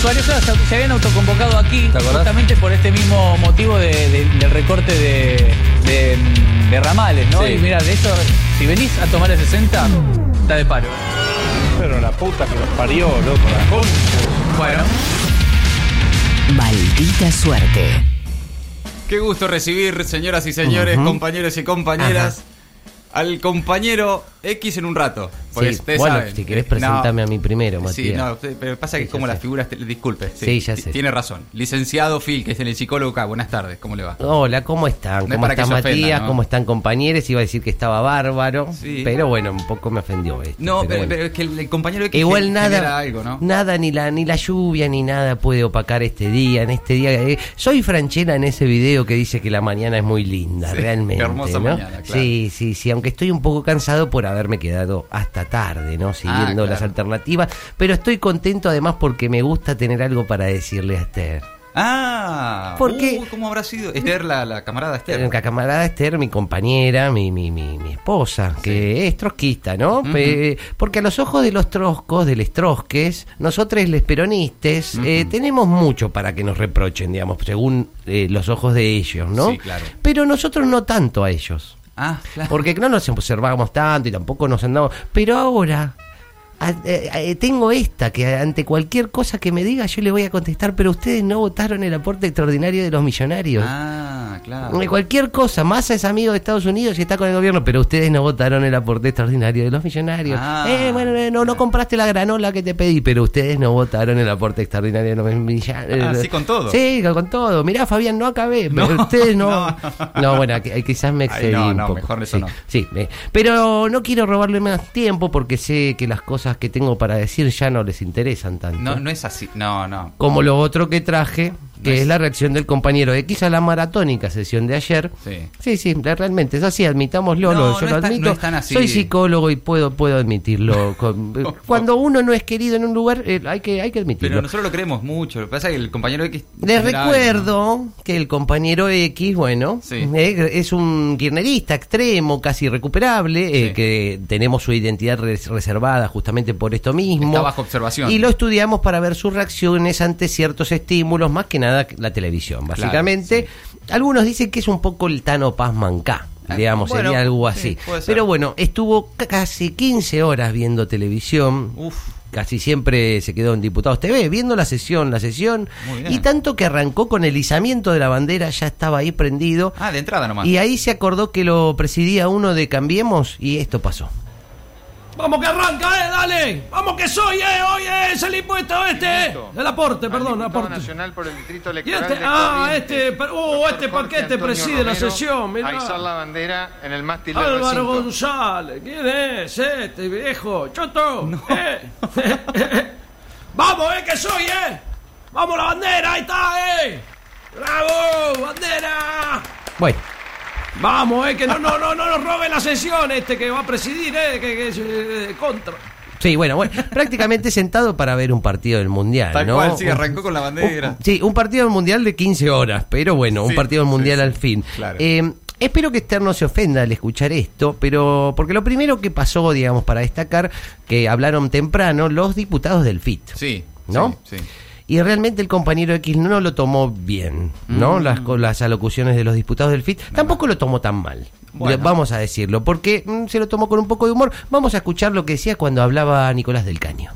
Suárez se se habían autoconvocado aquí justamente por este mismo motivo de- de- del recorte de, de, de ramales, ¿no? Sí. Y mira, de hecho, si venís a tomar el 60, está de paro. Pero la puta que los parió, loco, la concha. Bueno, Maldita suerte. Qué gusto recibir, señoras y señores, compañeros y compañeras, al compañero X en un rato. Porque Sí, ustedes bueno, saben. si querés presentame a mí primero, Matías. Sí, no, pero pasa que Sí, es como las sé. figuras. te- Disculpe. Sí, ya sé. Tiene razón. Licenciado Phil, que es el psicólogo acá. Buenas tardes, ¿cómo le va? Hola, ¿cómo están? No es ¿Cómo está ofenda, Matías? ¿no? ¿Cómo están compañeros? Iba a decir que estaba bárbaro, Sí. pero bueno, un poco me ofendió esto. No, pero, bueno. pero es que el, el compañero X Igual nada, algo, ¿no? nada ni la ni la lluvia ni nada puede opacar este día. En este día, eh, soy Franchella en ese video que dice que la mañana es muy linda, realmente. hermosa ¿no? mañana, claro. Sí, sí, sí. Aunque estoy un poco cansado por haberme quedado hasta tarde, ¿no? Siguiendo Ah, claro. las alternativas, pero estoy contento además porque me gusta tener algo para decirle a Esther. Ah, ¿Por qué? Uy, ¿Cómo habrá sido? Esther, la, la camarada Esther. La camarada Esther, mi compañera, mi, mi, mi, mi esposa, que es trotskista, ¿no? Porque a los ojos de los troscos, de los trosques, nosotros los peronistas eh, tenemos mucho para que nos reprochen, digamos, según eh, los ojos de ellos, ¿no? Sí, claro. Pero nosotros no tanto a ellos. Ah, claro. Porque no nos observamos tanto y tampoco nos andamos. Pero ahora a- eh, eh, tengo esta, que ante cualquier cosa que me diga yo le voy a contestar, pero ustedes no votaron el aporte extraordinario de los millonarios. Ah, claro. Eh, Cualquier cosa, Massa es amigo de Estados Unidos y está con el gobierno, pero ustedes no votaron el aporte extraordinario de los millonarios. Ah. Eh, bueno, no, no compraste la granola que te pedí, pero ustedes no votaron el aporte extraordinario de los millonarios. Ah, sí, con todo. Sí, con todo. Mirá, Fabián, no acabé, pero ustedes no. no. No, bueno, qui- quizás me Ay, excedí no, un no, poco. mejor eso sí, no. Sí, eh, pero no quiero robarle más tiempo porque sé que las cosas que tengo para decir ya no les interesan tanto. No, no es así. No, no. Como lo otro que traje, que es... la reacción del compañero X a la maratónica sesión de ayer. Sí. sí, sí, realmente es así, admitámoslo, No, lo- no yo lo admito. no es tan así. Soy psicólogo y puedo puedo admitirlo. Eh, Cuando uno no es querido en un lugar, eh, hay que hay que admitirlo. Pero nosotros lo creemos mucho. Lo que pasa es que el compañero X. Les recuerdo que el compañero X, bueno, Sí. eh, es un kirchnerista extremo, casi irrecuperable, eh, Sí. que tenemos su identidad res- reservada justamente por esto mismo. Está bajo observación. Y lo estudiamos para ver sus reacciones ante ciertos estímulos, más que nada la televisión. Básicamente, algunos dicen que es un poco el Tano Paz Mancá. Ah, Digamos, bueno, sería algo sí, así. Pero bueno, estuvo ca- casi 15 horas viendo televisión Uf. casi siempre se quedó en Diputados TV, viendo la sesión, la sesión, y tanto que arrancó con el izamiento de la bandera, ya estaba ahí prendido, Ah, de entrada nomás. y ahí se acordó que lo presidía uno de Cambiemos, y esto pasó. Vamos que arranca, eh, dale. Vamos que soy, eh, hoy es el impuesto este. El aporte, perdón, aporte. Nacional por el Distrito Y Electoral este, de ah, este, uh, este paquete preside la sesión, mirá. A izar la bandera en el mástil del Álvaro. González, ¿quién es este viejo? Choto. Eh. Vamos, eh, que soy, eh. Vamos la bandera, ahí está, eh. Bravo, bandera. Bueno, Vamos, eh, que no, no, no, no nos robe la sesión este que va a presidir, eh, que, que es eh, contra. sí, bueno, bueno, prácticamente sentado para ver un partido del Mundial, Tal ¿no? cual, sí, arrancó con la bandera. un- sí, un partido del Mundial de 15 horas, pero bueno, un partido del sí, Mundial sí, al fin. claro. Eh, Espero que Esther no se ofenda al escuchar esto, pero porque lo primero que pasó, digamos, para destacar, que hablaron temprano los diputados del FIT. Sí. ¿No? Sí. sí. Y realmente el compañero X no lo tomó bien, ¿no? Mm. Las, con las alocuciones de los diputados del FIT. Tampoco lo tomó tan mal. Bueno. Vamos a decirlo, porque mm, se lo tomó con un poco de humor. Vamos a escuchar lo que decía cuando hablaba Nicolás del Caño.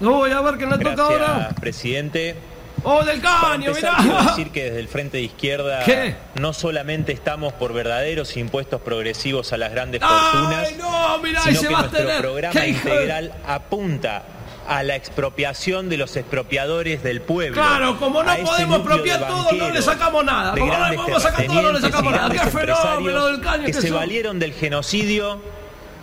Uy, a ver qué le toca ahora. Presidente. Oh, del caño, empezar, quiero mirá. decir que desde el Frente de Izquierda ¿Qué? no solamente estamos por verdaderos impuestos progresivos a las grandes fortunas, Ay, no, mirá, y sino se que va a nuestro programa ¿Qué hijo de- integral apunta a la expropiación de los expropiadores del pueblo. Claro, como no podemos expropiar todo, no le sacamos nada. Como no le podemos sacar todo, no le sacamos nada. Qué grandes fenómeno empresarios del caño que que se son. valieron del genocidio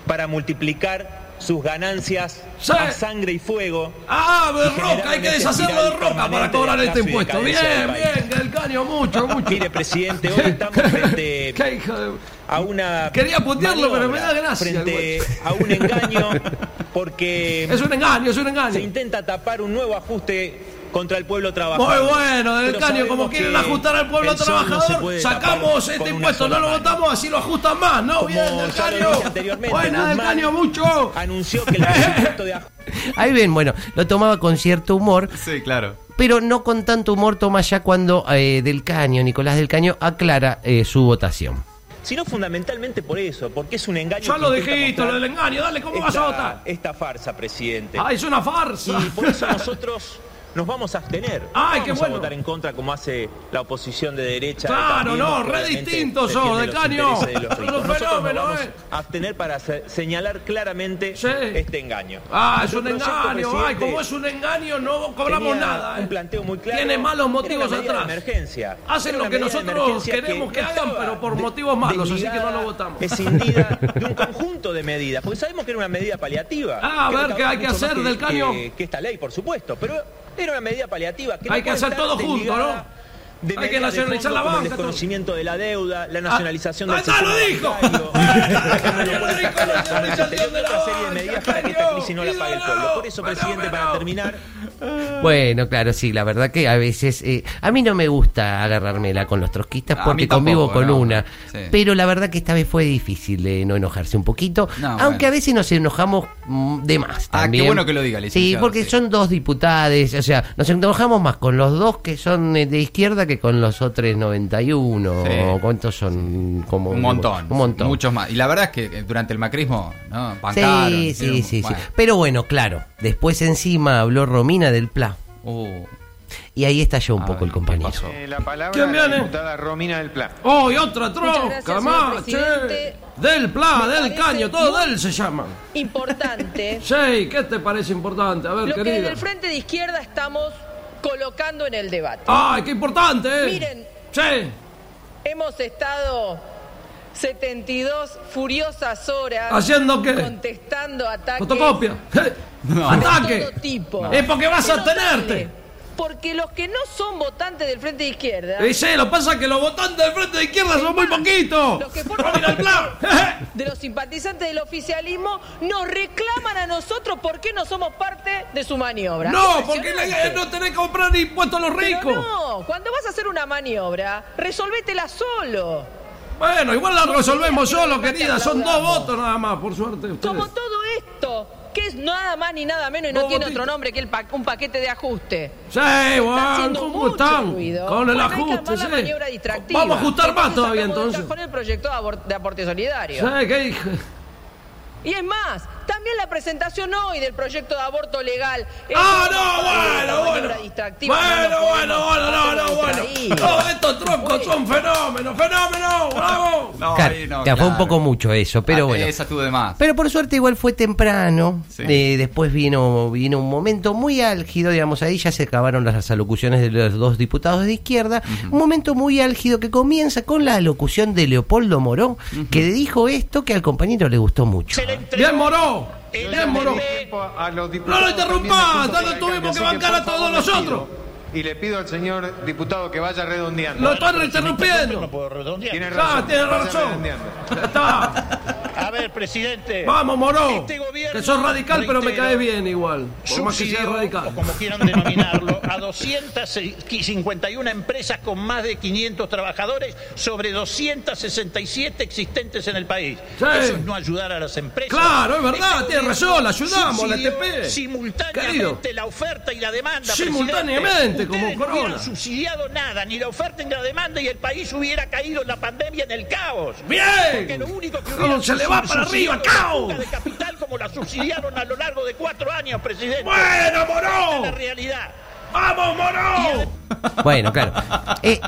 para multiplicar sus ganancias Sí. a sangre y fuego Ah, de Y roca, hay que deshacerlo de roca para cobrar de este impuesto. Bien, del bien, que el caño mucho, mucho. Mire, presidente, hoy estamos frente de... a una. Quería putearlo, pero me da gracia, Frente a un engaño, porque Es un engaño, es un se engaño. intenta tapar un nuevo ajuste contra el pueblo trabajador. Muy bueno, del Caño, como quieren ajustar al pueblo no trabajador, sacamos este impuesto, no lo votamos, así lo ajustan más, ¿no? Como Bien, del Caño. Buena, del Caño, mucho. Anunció que el presupuesto de ajuste Ahí ven, bueno, lo tomaba con cierto humor, Sí, claro. pero no con tanto humor toma ya cuando eh, Del Caño, Nicolás Del Caño, aclara eh, su votación. sino fundamentalmente por eso, porque es un engaño. Ya lo dijiste, lo del engaño, dale, ¿cómo vas a votar? Esta farsa, presidente. Ah, es una farsa. Y por eso nosotros nos vamos a abstener. Ay, no qué vamos bueno. a votar en contra como hace la oposición de derecha. Claro, no, re distinto sos, de caño. los Sos ricos. un Nosotros nos fenómeno, vamos eh. abstener para se- señalar claramente Sí. este engaño. Ah, es un engaño, ay, como es un engaño, no cobramos nada. Un eh. planteo muy claro. Tiene malos motivos atrás. Emergencia. Hacen lo que nosotros queremos que hagan, pero por motivos malos, así que no lo votamos. Escindida de un conjunto de medidas, porque sabemos que era una medida paliativa. Ah, a ver, ¿qué hay que hacer del caño? Que esta ley, por supuesto, pero era una medida paliativa. Que no Hay que puede hacer todo junto, ¿no? De Hay que medidas de nacionalizar fondo la banca, El desconocimiento de la deuda, la nacionalización del ¡Ah, lo dijo! bancario, Ya lo dijo, la nacionalización de la otra serie de medidas banca, para que esta crisis no la pague el pueblo. Por eso, presidente, para terminar, Bueno, claro, sí, la verdad que a veces... eh, a mí no me gusta agarrármela con los trotskistas porque tampoco, convivo con no. una. Sí. Pero la verdad que esta vez fue difícil de no enojarse un poquito. No, aunque bueno. a veces nos enojamos mm, de más Ah, qué también. bueno que lo diga, Sí, porque sí. son dos diputados, o sea, nos enojamos más con los dos que son eh, de izquierda que con los otros 91. Sí. o ¿Cuántos son? Como, Un montón. Un montón. Muchos más. Y la verdad es que eh, durante el macrismo, ¿no? Bancaron, Sí, hicieron- sí, sí, sí. Pero bueno, claro, después encima habló Romina del Pla. Uh, Y ahí estalló un A poco ver, el compañero. Eh, la palabra ¿Quién de la viene? diputada Romina del Pla. Oh, y otra señor más. Del Pla, Me del caño, todo muy- de él se llaman. Importante. Sí, ¿qué te parece importante? A ver, lo que querida. desde el frente de izquierda estamos colocando en el debate. Ay, qué importante, eh. Miren. Sí. Hemos estado 72 furiosas horas ¿Haciendo qué? contestando ataques Fotocopia. Eh, de Ataque. todo tipo. Es porque vas a abstenerte. Porque los que no son votantes del frente de izquierda, Y sí, lo pasa que los votantes del frente de izquierda son muy poquitos. los que forman de los simpatizantes del oficialismo, nos reclaman a nosotros por qué no somos parte de su maniobra. No, porque no tenés que comprar impuestos a los Pero ricos. no, cuando vas a hacer una maniobra, resolvétela solo. Bueno, igual la resolvemos solo, querida. Son dos votos nada más, por suerte. Ustedes. Como todo esto, que es nada más ni nada menos y no tiene otro nombre que el pa- un paquete de ajuste. Sí, bueno, ¿cómo mucho están? ruido. Con el Bueno, hay que ajuste, armar la sí. maniobra distractiva. Vamos a ajustar más todavía entonces. cajón el proyecto de, aporte solidario. Sí, ¿qué? Y es más, también la presentación hoy del proyecto de aborto legal. Ah, no, bueno, bueno. Bueno, bueno, bueno, no, no, bueno. Todos estos troncos son fenómenos, fenómenos, bravo. no, Claro, ahí no, claro, fue un claro. poco mucho eso, pero Ah, bueno. Esa tuvo de más. Pero por suerte igual fue temprano. Sí. Eh, después vino, vino un momento muy álgido, digamos, ahí ya se acabaron las alocuciones de los dos diputados de izquierda. Un momento muy álgido que comienza con la alocución de Leopoldo Moró, que dijo esto que al compañero le gustó mucho. Bien, Moró. Yo Bien, ya Moró. le di tiempo a los No lo lo el tuvimos que bancar a todos nosotros. Y le pido al señor diputado que vaya redondeando. Lo estoy interrumpiendo. Tiene Ah, razón. tiene razón. redondeando. Ya está. A ver, presidente. Vamos, Moró. Este gobierno, Que sos radical, pero me cae bien igual. Por más que sea subsidió, radical. o como quieran denominarlo, a 251 empresas con más de 500 trabajadores sobre 267 existentes en el país. Sí. Eso es no ayudar a las empresas. Claro, es verdad, Este tiene gobierno razón, la ayudamos, la TP. Simultáneamente Querido. la oferta y la demanda. Simultáneamente, como Ustedes no Corona. hubieran subsidiado nada, ni la oferta ni la demanda, y el país hubiera caído en la pandemia en el caos. Porque Bien. lo único que ¿Cómo hubieran se va para arriba, cao? de capital como la subsidiaron a lo largo de cuatro años, presidente. Bueno, es la Moró. realidad. Vamos, Moró. Bueno, claro. Eh,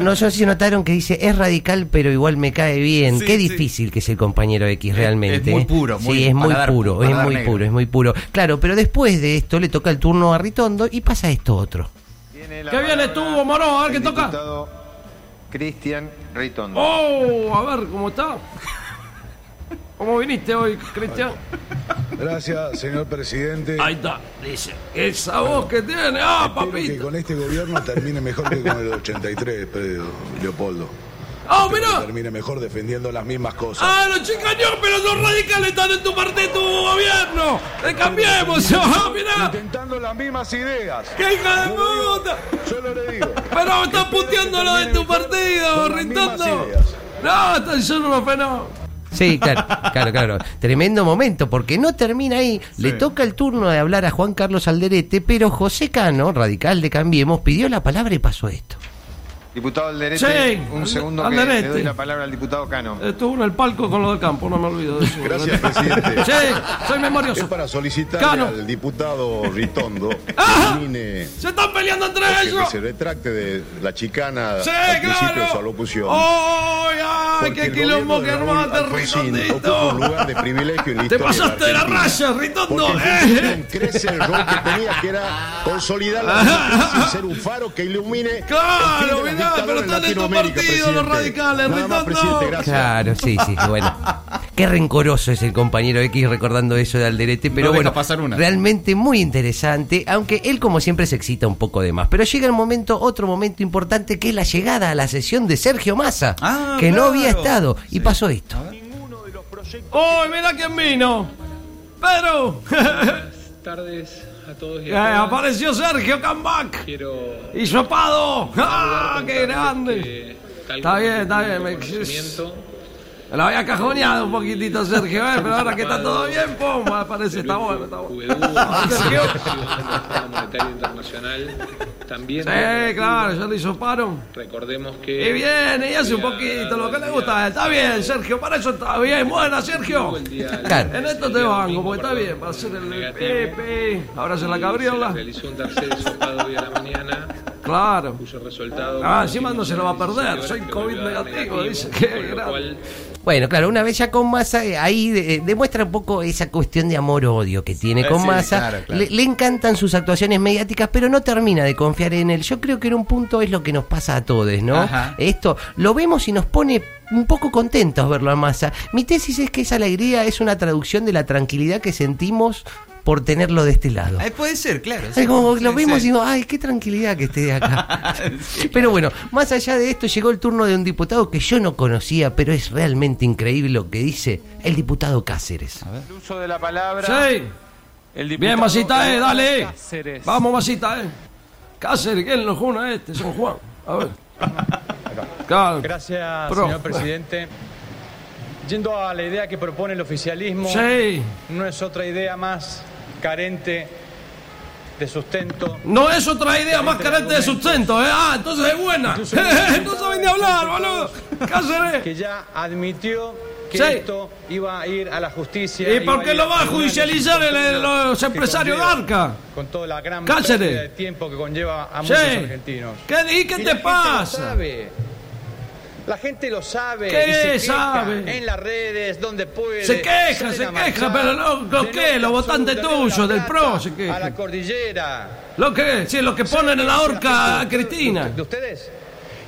no sé si notaron que dice es radical, pero igual me cae bien. Sí, Qué sí. difícil que es el compañero X realmente. es muy ¿eh? puro, muy- sí, es muy puro, es muy negro. puro, es muy puro. Claro, pero después de esto le toca el turno a Ritondo y pasa esto otro. Qué bien estuvo, Moró, a ver qué toca. Cristian Ritondo. Oh, a ver cómo está. ¿Cómo viniste hoy, Cristian? Gracias, señor presidente. Ahí está, dice. Esa voz que tiene, ah, Espero que papito. con este gobierno termine mejor que con el 83, Pedro Leopoldo. ¡Ah, mirá! Termine mejor defendiendo las mismas cosas. ¡Ah, los chicaños, pero los radicales están en tu partido, tu gobierno! ¡Le cambiemos! ¡Ah, mirá! Intentando las mismas ideas. ¡Qué hija de puta! Solo le digo. Pero estás puteando lo de tu partido, Ritondo. No, están solo unos fenómenos. Sí, claro, claro, claro. Tremendo momento, porque no termina ahí. Le toca el turno de hablar a Juan Carlos Alderete, pero José Cano, radical de Cambiemos, pidió la palabra y pasó esto. Diputado Alderete, Sí, un segundo que Alderete. le doy la palabra al diputado Cano. Estuvo en el palco con lo del campo, no me olvido de eso. Gracias, presidente. Sí, soy Es memorioso. para solicitar al diputado Ritondo que ¡Ah! elimine ¡Se están peleando entre que ellos! se retracte de la chicana ¡Sí, al principio de su alocución. ¡Ay, ay! ¡Qué quilombo que armaste, ocupa un lugar de privilegio en la ¡Te pasaste de la raya, Ritondo! ¡Eh! crece el rol que tenía, que era consolidar la democracia y ser un faro que ilumine ¡Claro, mirá! Pero están en tu partido los radicales, Nada más, presidente, Ritondo! Claro, sí, sí, bueno. Qué rencoroso es el compañero X recordando eso de Alderete, pero No bueno, pasar una. realmente muy interesante, aunque él como siempre se excita un poco de más. Pero llega el momento, otro momento importante, que es la llegada a la sesión de Sergio Massa, Ah, que no había estado, y pasó esto. ¡Uy, mira quién vino! ¡Pedro! tardes a todos y Eh, a todas. apareció Sergio Cambach! Quiero ¡Y sopado! ¡Ah, qué grande! que Está bien, es está bien, me- Lo había cajoneado un poquito Sergio, eh, pero ahora que está todo bien, pum, parece, está bueno, está bueno. juventud, Sergio. Monetario Internacional, también Sí, claro, ya le soparon. recordemos que Y viene, y hace un poquito lo que le gusta. Está bien, Sergio, para eso está bien. Buena, Sergio. En esto te banco, porque está bien. Va a ser el Pepe. Ahora se la cabriola. realizó un tercer hoy a la mañana, Claro. cuyo resultado Ah, encima no se lo va a perder. Soy COVID negativo, dice. Lo grande. Bueno, claro, una vez ya con Massa, eh, ahí eh, demuestra un poco esa cuestión de amor-odio que tiene Eh, con sí, Massa. claro, claro. Le, le encantan sus actuaciones mediáticas, pero no termina de confiar en él. Yo creo que en un punto es lo que nos pasa a todos, ¿no? Ajá. Esto lo vemos y nos pone un poco contentos verlo a Massa. Mi tesis es que esa alegría es una traducción de la tranquilidad que sentimos por tenerlo de este lado. Puede ser, claro. Es como lo Sí, vemos sí. y digo, ay, qué tranquilidad que esté acá. pero bueno, más allá de esto, llegó el turno de un diputado que yo no conocía, pero es realmente increíble lo que dice el diputado Cáceres. El uso de la palabra. Sí. El diputado Bien, Masita, eh, dale. Cáceres. Vamos, Masita, eh. Cáceres, ¿quién lo juna este? San Juan. A ver. Claro. Gracias, Pro. señor presidente. Yendo a la idea que propone el oficialismo, Sí. no es otra idea más carente de sustento. No es otra idea más carente de sustento, ¿eh? Ah, entonces es buena. No saben ni hablar, boludo. Cáceres. Que ya admitió que Sí. esto iba a ir a la justicia. ¿Y por qué lo va a judicializar el- el- los empresarios de conlleva- Arca? Con toda la gran Cáceres. pérdida de tiempo que conlleva a Sí. muchos argentinos. ¿Qué, ¿Y qué Y te la gente lo pasa? sabe. La gente lo sabe. ¿Qué y se queja sabe? En las redes, donde puede. Se queja, se a queja, pero lo- lo qué, los a votantes la tuyos, del PRO, se A quejan. la cordillera. ¿Lo que? Sí, lo que ponen en la horca a Cristina. ¿De ustedes?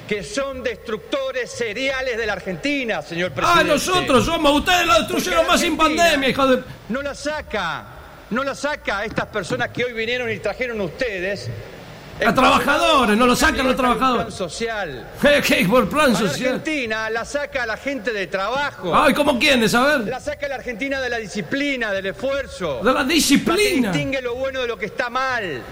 Que son destructores seriales de la Argentina, señor Ah, presidente. nosotros somos, ustedes lo destruyeron más sin pandemia, hijo de... No la saca, no la saca a estas personas que hoy vinieron y trajeron ustedes. A trabajadores, no lo sacan los trabajadores. plan social. ¿Qué por plan Para social? Argentina la saca la gente de trabajo. Ay, ¿cómo quiénes? A ver. La saca la Argentina de la disciplina, del esfuerzo. De la disciplina. La que distingue lo bueno de lo que está mal.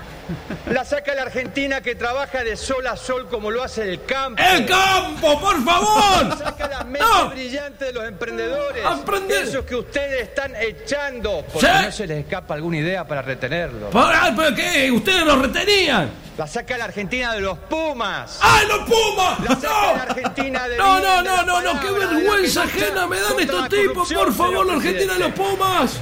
La saca la Argentina que trabaja de sol a sol como lo hace el campo. ¡El campo, por favor! Saca la No. brillante de los emprendedores. Esos que ustedes están echando. Porque Sí. no se les escapa alguna idea para retenerlos. Por- ah, ¿Pero qué? ¿Ustedes lo retenían? La saca la Argentina de los Pumas. ¡Ay, los Pumas! La saca la ¡No! Argentina de No, no, no, la no, no, qué la vergüenza ajena me dan estos la tipos, por favor, la Argentina de los. Pumas.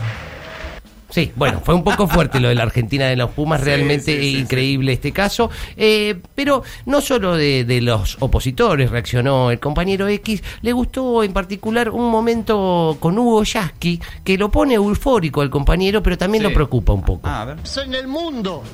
Sí, bueno, fue un poco fuerte lo de la Argentina de los Pumas, realmente sí, sí, increíble este caso. Eh, pero no solo de, de los opositores reaccionó el compañero X, le gustó en particular un momento con Hugo Yasky, que lo pone eufórico al compañero, pero también Sí. lo preocupa un poco. Ah, a ver. en el mundo.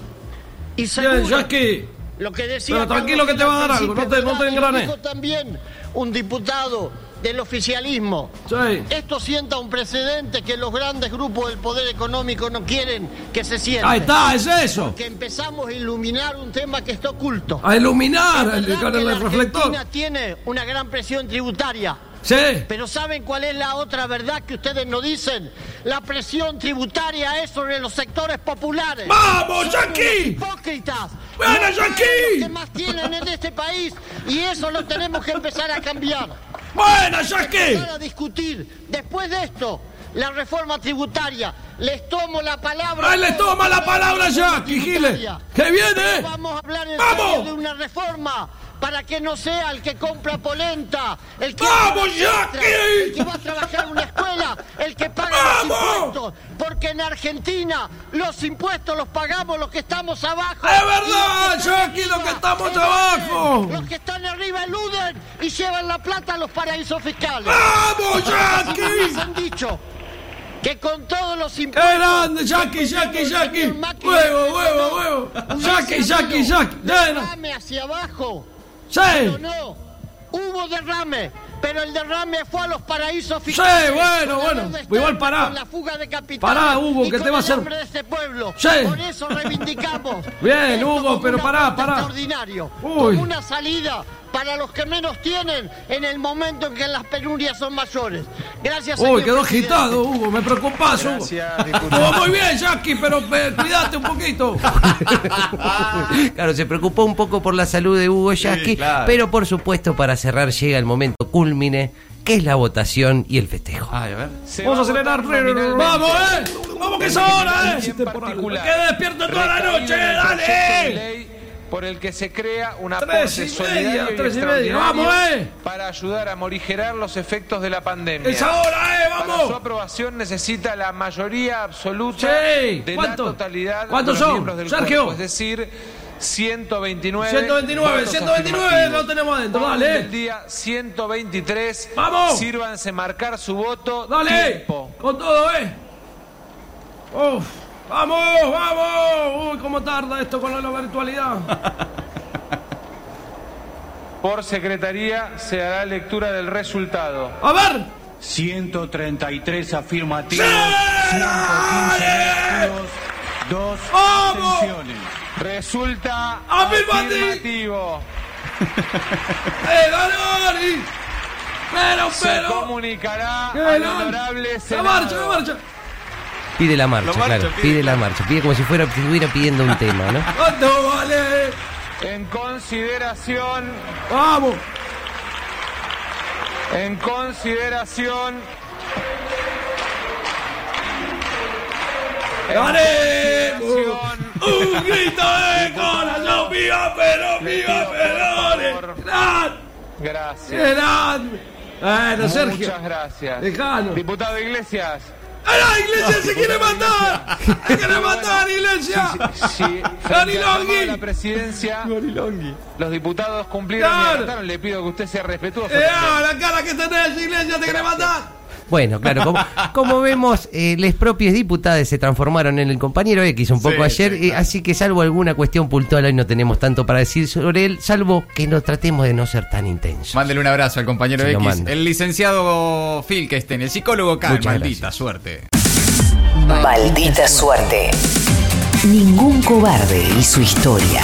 Y seguro, Jackie. lo que decía Pero tranquilo que te va a dar al algo, no te- no te engranes. también un diputado del oficialismo. Sí. Esto sienta un precedente que los grandes grupos del poder económico no quieren que se sienta. Ahí está, es eso. Que empezamos a iluminar un tema que está oculto. A iluminar Es el- que el la reflector. Argentina tiene una gran presión tributaria. Sí. Pero ¿saben cuál es la otra verdad que ustedes no dicen? La presión tributaria es sobre los sectores populares. ¡Vamos, Jackie! hipócritas! ¡Buena, No saben Jackie! Los que más tienen en este país y eso lo tenemos que empezar a cambiar. ¡Buena, Jackie! Empezar a discutir. Después de esto, la reforma tributaria. Les tomo la palabra. ¡Ay, les toma la palabra. Giles! ¡Que viene! Vamos a hablar en ¡Vamos! de una reforma para que no sea el que compra polenta, el que ¡Vamos, Jackie! el que va a trabajar en una escuela, el que paga ¡Vamos! los impuestos, porque en Argentina los impuestos los pagamos los que estamos abajo. ¡Es verdad, Jackie, los que estamos abajo! Los que están arriba eluden y llevan la plata a los paraísos fiscales. ¡Vamos, Jackie! Nos han dicho que con todos los ¡Qué impuestos... grande, Jackie, Jackie, Jackie! ¡Huevo, huevo, huevo! ¡Jackie, Jackie, Jackie! Derrame hacia abajo. ¡Sí! Pero no, hubo derrame, pero el derrame fue a los paraísos fiscales. Sí, bueno, bueno, igual pará. Con la fuga de capital. Pará, Hugo, y que con te va a hacer- de este pueblo. Sí. Por eso reivindicamos. Bien, Hugo, pero pará, pará. Extraordinario. Uy. Como una salida para los que menos tienen en el momento en que las penurias son mayores. Gracias, Uy, señor quedó presidente. agitado, Hugo, me preocupás, Hugo. Estuvo muy bien, Jackie, pero eh, cuídate un poquito. Claro, se preocupó un poco por la salud de Hugo Yasky, claro. pero por supuesto para cerrar llega el momento cúlmine, que es la votación y el festejo. Ay, a ver. Se Vamos a va acelerar. votar nominalmente ¡Vamos, eh! ¡Vamos que es ahora, eh! en particular, ¡Que despierta toda la noche, dale! Por el que se crea un Tres aporte media, solidario y extraordinario ¡Vamos, eh! para ayudar a morigerar los efectos de la pandemia. ¡Es ahora, eh! Para su ¡Vamos! aprobación necesita la mayoría absoluta Sí. de la totalidad ¿Cuántos de los son, miembros del Sergio? cuerpo, es decir, 129 129, votos 129 afirmativos. lo tenemos adentro, dale. del día 123. ¡Vamos! Sírvanse marcar su voto. ¡Dale! Tiempo. Con todo, eh. Uf. ¡Vamos! ¡Vamos! Uy, cómo tarda esto con la virtualidad. Por secretaría se hará lectura del resultado. A ver. 133 afirmativos, ¡Sí! 115 negativos, 2 ¡Vamos! abstenciones. Resulta Afirmativo. afirmativo. ¡Eh! Pero, Se comunicará ¡Que al no! honorable ¡La Senado. marcha, la marcha! Pide la marcha, claro, pide. pide la marcha, pide como si fuera si estuviera pidiendo un tema, ¿no? ¿Cuánto vale? En consideración, ¡Vamos! en consideración. ¡Ganemos! ¡Un grito de corazón! ¡Viva Perón! ¡Viva Perón! ¡Gran! Gracias. ¡Grande! Bueno, Sergio. Muchas gracias. Dejalo. Diputado Iglesias. ¡A la iglesia se quiere matar! ¡Se quiere matar, iglesia! Llamado de la presidencia, los diputados cumplieron y. Le pido que usted sea respetuoso. ¡Eh, ah, la cara que tenés, iglesia, te quiere matar! Bueno, claro, como, como vemos, eh, las propias diputadas se transformaron en el compañero X un poco Sí, ayer, sí, eh, así que salvo alguna cuestión puntual hoy no tenemos tanto para decir sobre él, salvo que nos tratemos de no ser tan intensos. Mándele un abrazo al compañero Se X. El licenciado Phil que esté en el psicólogo K. Muchas Maldita gracias. suerte. Maldita suerte. Ningún cobarde y su historia.